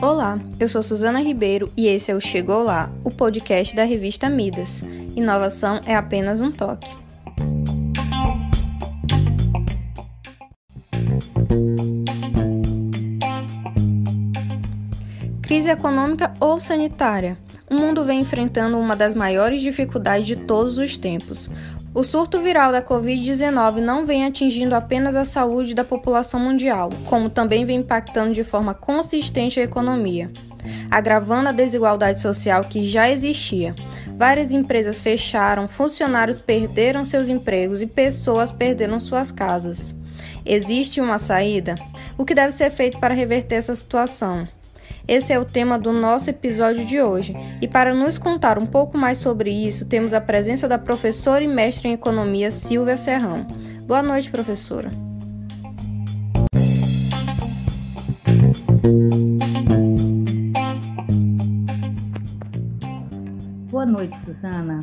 Olá, eu sou Suzana Ribeiro e esse é o Chegou Lá, o podcast da revista Midas. Inovação é apenas um toque. Crise econômica ou sanitária? O mundo vem enfrentando uma das maiores dificuldades de todos os tempos. O surto viral da Covid-19 não vem atingindo apenas a saúde da população mundial, como também vem impactando de forma consistente a economia, agravando a desigualdade social que já existia. Várias empresas fecharam, funcionários perderam seus empregos e pessoas perderam suas casas. Existe uma saída? O que deve ser feito para reverter essa situação? Esse é o tema do nosso episódio de hoje. E para nos contar um pouco mais sobre isso, temos a presença da professora e mestre em economia Silvia Serrão. Boa noite, professora. Boa noite, Suzana.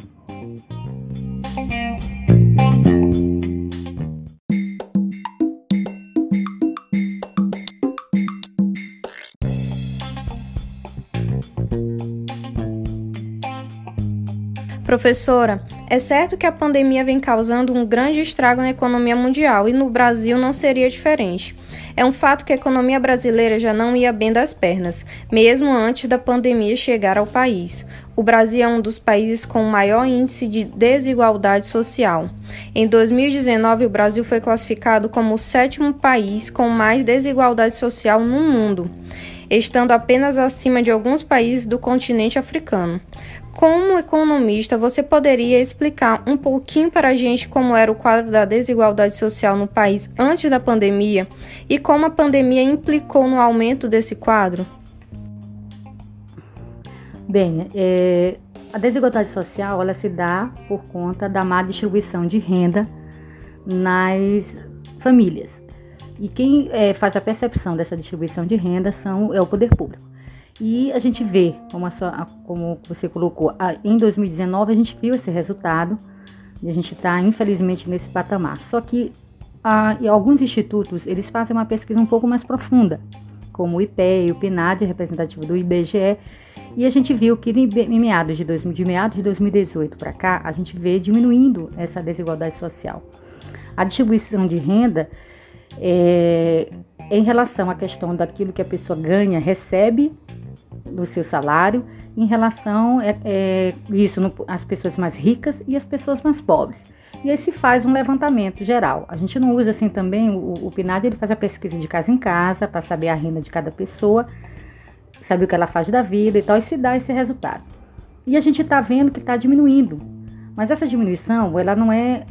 Professora, é certo que a pandemia vem causando um grande estrago na economia mundial e no Brasil não seria diferente. É um fato que a economia brasileira já não ia bem das pernas, mesmo antes da pandemia chegar ao país. O Brasil é um dos países com maior índice de desigualdade social. Em 2019, o Brasil foi classificado como o sétimo país com mais desigualdade social no mundo, estando apenas acima de alguns países do continente africano. Como economista, você poderia explicar um pouquinho para a gente como era o quadro da desigualdade social no país antes da pandemia e como a pandemia implicou no aumento desse quadro? Bem, é, a desigualdade social ela se dá por conta da má distribuição de renda nas famílias. E quem é, faz a percepção dessa distribuição de renda são, é o poder público. E a gente vê, como, sua, como você colocou, em 2019 a gente viu esse resultado e a gente está infelizmente nesse patamar. Só que alguns institutos eles fazem uma pesquisa um pouco mais profunda, como o IPE e o PNAD, representativo do IBGE, e a gente viu que em meados de, 2000, de, meados de 2018 para cá, a gente vê diminuindo essa desigualdade social. A distribuição de renda é, em relação à questão daquilo que a pessoa ganha, recebe do seu salário em relação é, é isso no, as pessoas mais ricas e as pessoas mais pobres. E aí se faz um levantamento geral. A gente não usa assim também o, o PNAD, ele faz a pesquisa de casa em casa para saber a renda de cada pessoa, saber o que ela faz da vida e tal, e se dá esse resultado. E a gente está vendo que está diminuindo. Mas essa diminuição, ela não é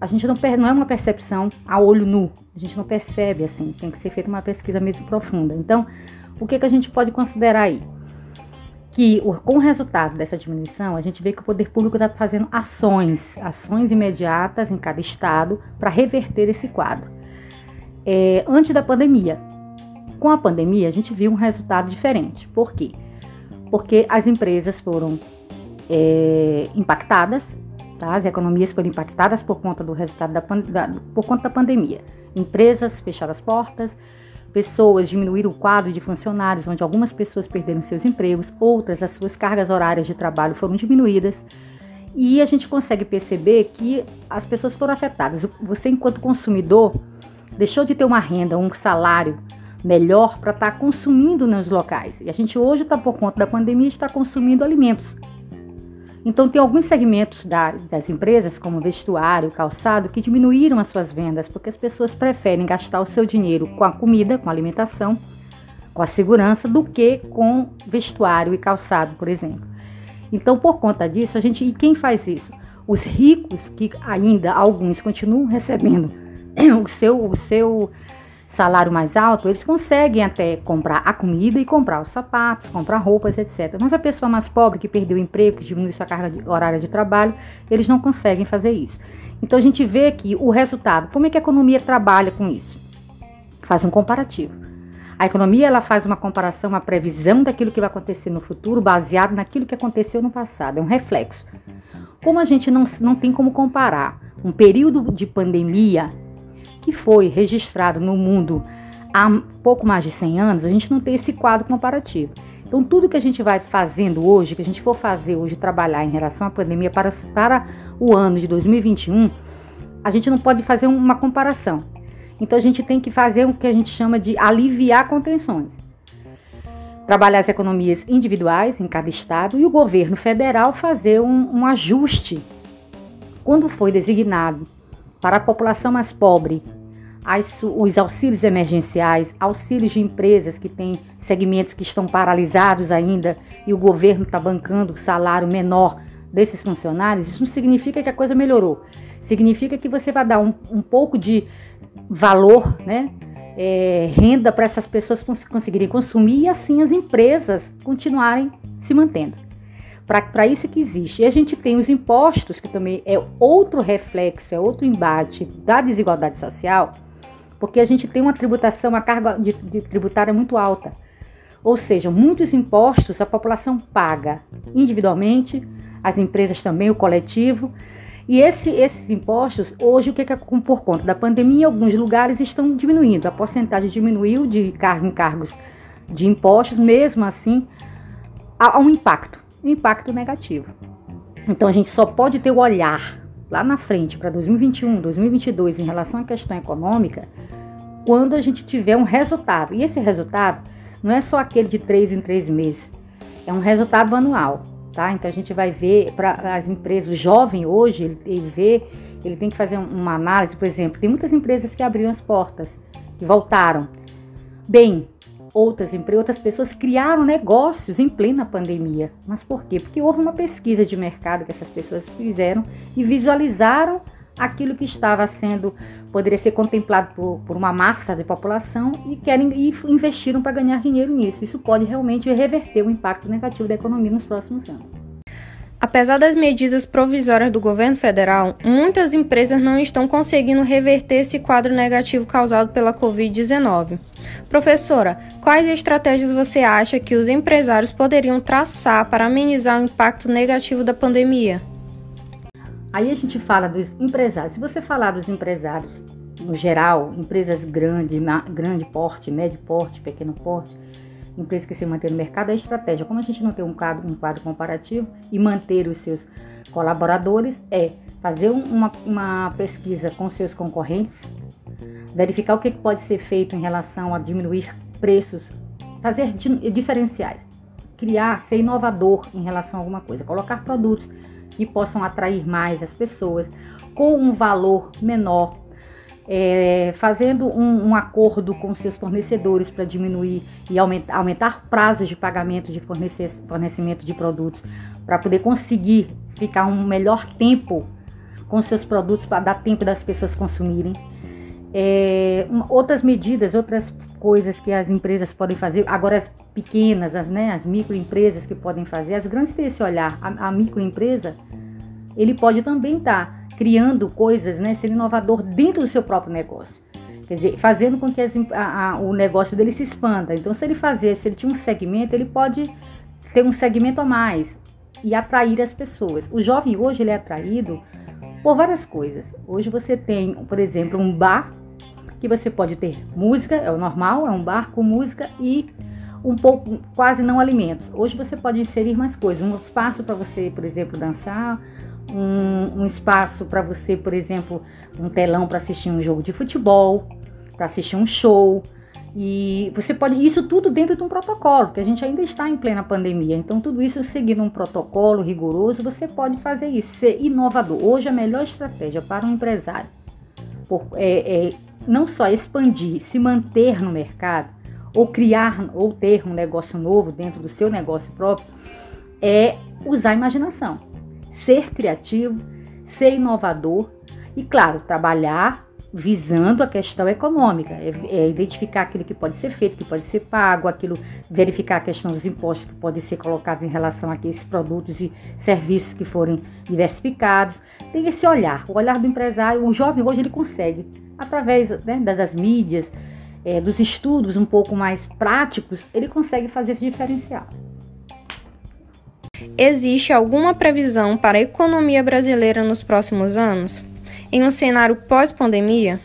a gente não, não é uma percepção a olho nu, a gente não percebe assim, tem que ser feita uma pesquisa mesmo profunda. Então, o que, que a gente pode considerar aí? Que com o resultado dessa diminuição, a gente vê que o poder público está fazendo ações, ações imediatas em cada estado para reverter esse quadro. É, antes da pandemia, com a pandemia, a gente viu um resultado diferente. Por quê? Porque as empresas foram é, impactadas, tá? as economias foram impactadas por conta do resultado da, da, por conta da pandemia. Empresas fecharam as portas, pessoas, diminuir o quadro de funcionários, onde algumas pessoas perderam seus empregos, outras as suas cargas horárias de trabalho foram diminuídas. E a gente consegue perceber que as pessoas foram afetadas. Você, enquanto consumidor, deixou de ter uma renda, um salário melhor para estar tá consumindo nos locais. E a gente hoje está, por conta da pandemia, está consumindo alimentos. Então, tem alguns segmentos da, das empresas, como vestuário, calçado, que diminuíram as suas vendas porque as pessoas preferem gastar o seu dinheiro com a comida, com a alimentação, com a segurança, do que com vestuário e calçado, por exemplo. Então, por conta disso, a gente. E quem faz isso? Os ricos, que ainda alguns continuam recebendo o seu, o seu salário mais alto, eles conseguem até comprar a comida e comprar os sapatos, comprar roupas, etc. Mas a pessoa mais pobre que perdeu o emprego, que diminui sua carga de, horária de trabalho, eles não conseguem fazer isso. Então a gente vê aqui o resultado. Como é que a economia trabalha com isso? Faz um comparativo. A economia ela faz uma comparação, uma previsão daquilo que vai acontecer no futuro, baseado naquilo que aconteceu no passado. É um reflexo. Como a gente não, não tem como comparar um período de pandemia que foi registrado no mundo há pouco mais de 100 anos, a gente não tem esse quadro comparativo. Então, tudo que a gente vai fazendo hoje, que a gente for fazer hoje, trabalhar em relação à pandemia para, para o ano de 2021, a gente não pode fazer uma comparação. Então, a gente tem que fazer o que a gente chama de aliviar contenções. Trabalhar as economias individuais em cada estado e o governo federal fazer um, um ajuste. Quando foi designado para a população mais pobre as, os auxílios emergenciais, auxílios de empresas que têm segmentos que estão paralisados ainda e o governo está bancando o salário menor desses funcionários, isso não significa que a coisa melhorou. Significa que você vai dar um, um pouco de valor, né, é, renda para essas pessoas cons conseguirem consumir e assim as empresas continuarem se mantendo. Para isso que existe. E a gente tem os impostos, que também é outro reflexo, é outro embate da desigualdade social, porque a gente tem uma tributação, uma carga de, de tributária muito alta. Ou seja, muitos impostos a população paga individualmente, as empresas também, o coletivo. E esse, esses impostos, hoje, o que é por conta da pandemia, em alguns lugares estão diminuindo. A porcentagem diminuiu de cargo em cargos de impostos, mesmo assim, há um impacto, impacto negativo. Então a gente só pode ter o olhar lá na frente para 2021, 2022 em relação à questão econômica quando a gente tiver um resultado. E esse resultado não é só aquele de três em três meses, é um resultado anual, tá? Então a gente vai ver para as empresas, o jovem hoje, ele, ele vê, ele tem que fazer uma análise, por exemplo, tem muitas empresas que abriram as portas, que voltaram. Bem, outras empresas, outras pessoas criaram negócios em plena pandemia. Mas por quê? Porque houve uma pesquisa de mercado que essas pessoas fizeram e visualizaram aquilo que estava sendo poderia ser contemplado por, por uma massa de população e querem e investiram para ganhar dinheiro nisso. Isso pode realmente reverter o impacto negativo da economia nos próximos anos. Apesar das medidas provisórias do governo federal, muitas empresas não estão conseguindo reverter esse quadro negativo causado pela Covid-19. Professora, quais estratégias você acha que os empresários poderiam traçar para amenizar o impacto negativo da pandemia? Aí a gente fala dos empresários. Se você falar dos empresários no geral, empresas grandes, grande porte, médio porte, pequeno porte, empresas que se mantêm no mercado, a estratégia, como a gente não tem um quadro, um quadro comparativo e manter os seus colaboradores, é fazer uma, uma pesquisa com seus concorrentes, verificar o que pode ser feito em relação a diminuir preços, fazer diferenciais, criar, ser inovador em relação a alguma coisa, colocar produtos que possam atrair mais as pessoas com um valor menor, é, fazendo um, um, acordo com seus fornecedores para diminuir e aumentar, prazos de pagamento de fornecimento de produtos, para poder conseguir ficar um melhor tempo com seus produtos, para dar tempo das pessoas consumirem. É, outras medidas, outras coisas que as empresas podem fazer, agora as pequenas, as, né, as microempresas que podem fazer, as grandes têm esse olhar. A, a microempresa, ele pode também estar tá criando coisas, né, sendo inovador dentro do seu próprio negócio. Quer dizer, fazendo com que as, a, a, o negócio dele se expanda. Então, se ele fazer, se ele tinha um segmento, ele pode ter um segmento a mais e atrair as pessoas. O jovem hoje ele é atraído por várias coisas. Hoje você tem, por exemplo, um bar que você pode ter música, é o normal, é um bar com música e um pouco, quase não alimentos. Hoje você pode inserir mais coisas, um espaço para você, por exemplo, dançar, um, um espaço para você, por exemplo, um telão para assistir um jogo de futebol, para assistir um show. E você pode, isso tudo dentro de um protocolo, que a gente ainda está em plena pandemia. Então, tudo isso seguindo um protocolo rigoroso, você pode fazer isso, ser inovador. Hoje, a melhor estratégia para um empresário por, é, é não só expandir, se manter no mercado, ou criar ou ter um negócio novo dentro do seu negócio próprio, é usar a imaginação, ser criativo, ser inovador e, claro, trabalhar visando a questão econômica, é, é, identificar aquilo que pode ser feito, que pode ser pago, aquilo, verificar a questão dos impostos que podem ser colocados em relação a aqueles produtos e serviços que forem diversificados. Tem esse olhar, o olhar do empresário, o jovem hoje ele consegue, através né, das mídias, é, dos estudos um pouco mais práticos, ele consegue fazer esse diferencial. Existe alguma previsão para a economia brasileira nos próximos anos? Em um cenário pós-pandemia?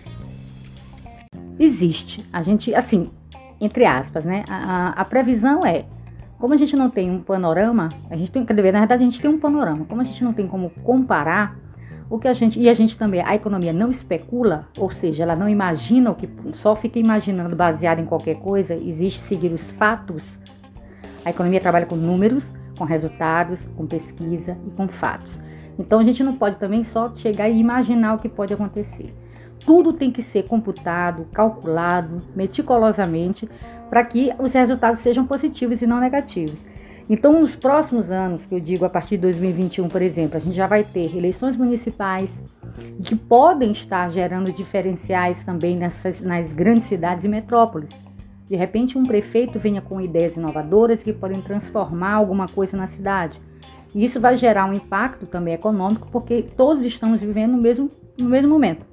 Existe. A gente, assim, entre aspas, né? A, a, previsão é, como a gente não tem um panorama, a gente tem, quer dizer, na verdade a gente tem um panorama, como a gente não tem como comparar, o que a gente, e a gente também, a economia não especula, ou seja, ela não imagina o que, só fica imaginando baseado em qualquer coisa, existe seguir os fatos. A economia trabalha com números, com resultados, com pesquisa e com fatos. Então a gente não pode também só chegar e imaginar o que pode acontecer. Tudo tem que ser computado, calculado meticulosamente para que os resultados sejam positivos e não negativos. Então, nos próximos anos, que eu digo a partir de 2021, por exemplo, a gente já vai ter eleições municipais que podem estar gerando diferenciais também nessas, nas grandes cidades e metrópoles. De repente, um prefeito venha com ideias inovadoras que podem transformar alguma coisa na cidade. E isso vai gerar um impacto também econômico, porque todos estamos vivendo no mesmo, no mesmo momento.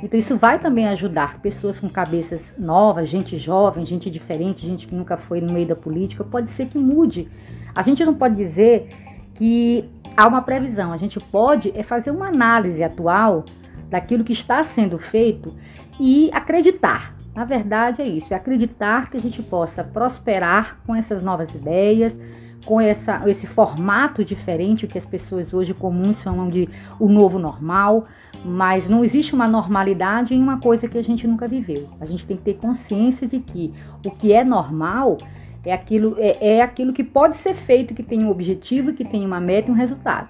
Então isso vai também ajudar pessoas com cabeças novas, gente jovem, gente diferente, gente que nunca foi no meio da política, pode ser que mude. A gente não pode dizer que há uma previsão, a gente pode é fazer uma análise atual daquilo que está sendo feito e acreditar. Na verdade é isso, é acreditar que a gente possa prosperar com essas novas ideias, com essa, esse formato diferente que as pessoas hoje comuns chamam de o novo normal, mas não existe uma normalidade em uma coisa que a gente nunca viveu. A gente tem que ter consciência de que o que é normal é aquilo, é, é aquilo que pode ser feito, que tem um objetivo, que tem uma meta e um resultado.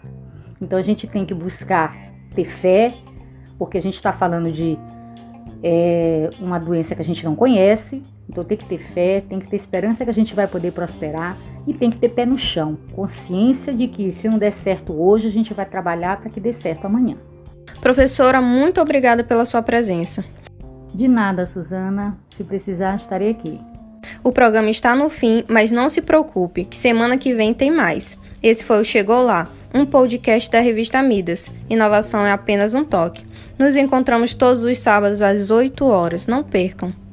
Então a gente tem que buscar ter fé, porque a gente está falando de é, uma doença que a gente não conhece, então tem que ter fé, tem que ter esperança que a gente vai poder prosperar e tem que ter pé no chão, consciência de que se não der certo hoje, a gente vai trabalhar para que dê certo amanhã. Professora, muito obrigada pela sua presença. De nada, Suzana. Se precisar, estarei aqui. O programa está no fim, mas não se preocupe, que semana que vem tem mais. Esse foi o Chegou Lá, um podcast da revista Midas. Inovação é apenas um toque. Nos encontramos todos os sábados às 8 horas. Não percam!